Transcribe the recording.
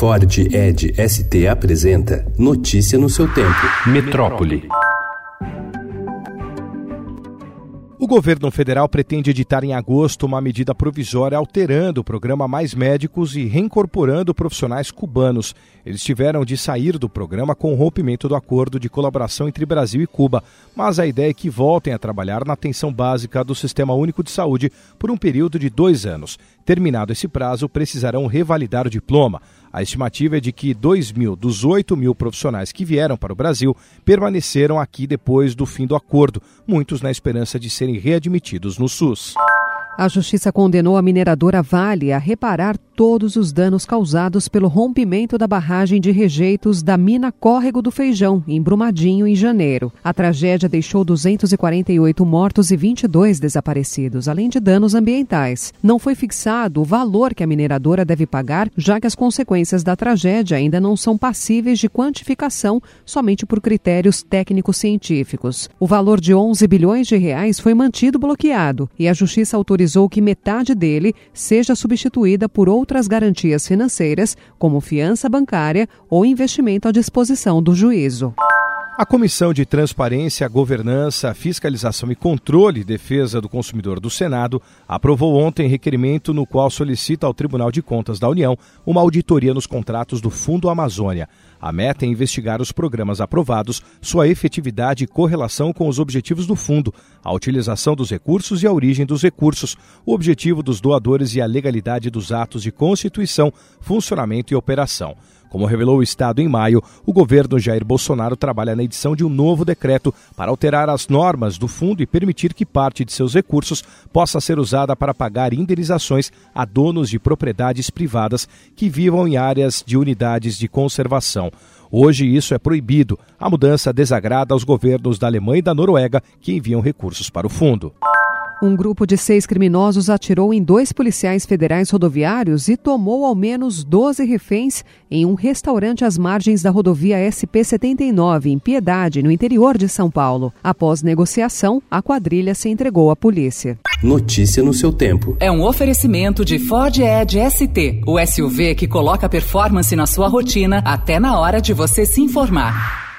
Ford Ed ST apresenta Notícia no seu tempo. Metrópole. O governo federal pretende editar em agosto uma medida provisória alterando o programa Mais Médicos e reincorporando profissionais cubanos. Eles tiveram de sair do programa com o rompimento do acordo de colaboração entre Brasil e Cuba, mas a ideia é que voltem a trabalhar na atenção básica do Sistema Único de Saúde por um período de dois anos. Terminado esse prazo, precisarão revalidar o diploma. A estimativa é de que 2 mil dos 8 mil profissionais que vieram para o Brasil permaneceram aqui depois do fim do acordo, muitos na esperança de serem readmitidos no SUS. A Justiça condenou a mineradora Vale a reparar todos os danos causados pelo rompimento da barragem de rejeitos da mina Córrego do Feijão, em Brumadinho, em janeiro. A tragédia deixou 248 mortos e 22 desaparecidos, além de danos ambientais. Não foi fixado o valor que a mineradora deve pagar, já que as consequências da tragédia ainda não são passíveis de quantificação somente por critérios técnicos científicos. O valor de 11 bilhões de reais foi mantido bloqueado e a Justiça autorizou que metade dele seja substituída por outras garantias financeiras, como fiança bancária ou investimento à disposição do juízo. A Comissão de Transparência, Governança, Fiscalização e Controle e Defesa do Consumidor do Senado aprovou ontem requerimento no qual solicita ao Tribunal de Contas da União uma auditoria nos contratos do Fundo Amazônia. A meta é investigar os programas aprovados, sua efetividade e correlação com os objetivos do fundo, a utilização dos recursos e a origem dos recursos, o objetivo dos doadores e a legalidade dos atos de constituição, funcionamento e operação. Como revelou o Estado em maio, o governo Jair Bolsonaro trabalha na edição de um novo decreto para alterar as normas do fundo e permitir que parte de seus recursos possa ser usada para pagar indenizações a donos de propriedades privadas que vivam em áreas de unidades de conservação. Hoje isso é proibido. A mudança desagrada aos governos da Alemanha e da Noruega que enviam recursos para o fundo. Um grupo de seis criminosos atirou em dois policiais federais rodoviários e tomou ao menos 12 reféns em um restaurante às margens da rodovia SP-79, em Piedade, no interior de São Paulo. Após negociação, a quadrilha se entregou à polícia. Notícia no seu tempo. É um oferecimento de Ford Edge ST, o SUV que coloca performance na sua rotina até na hora de você se informar.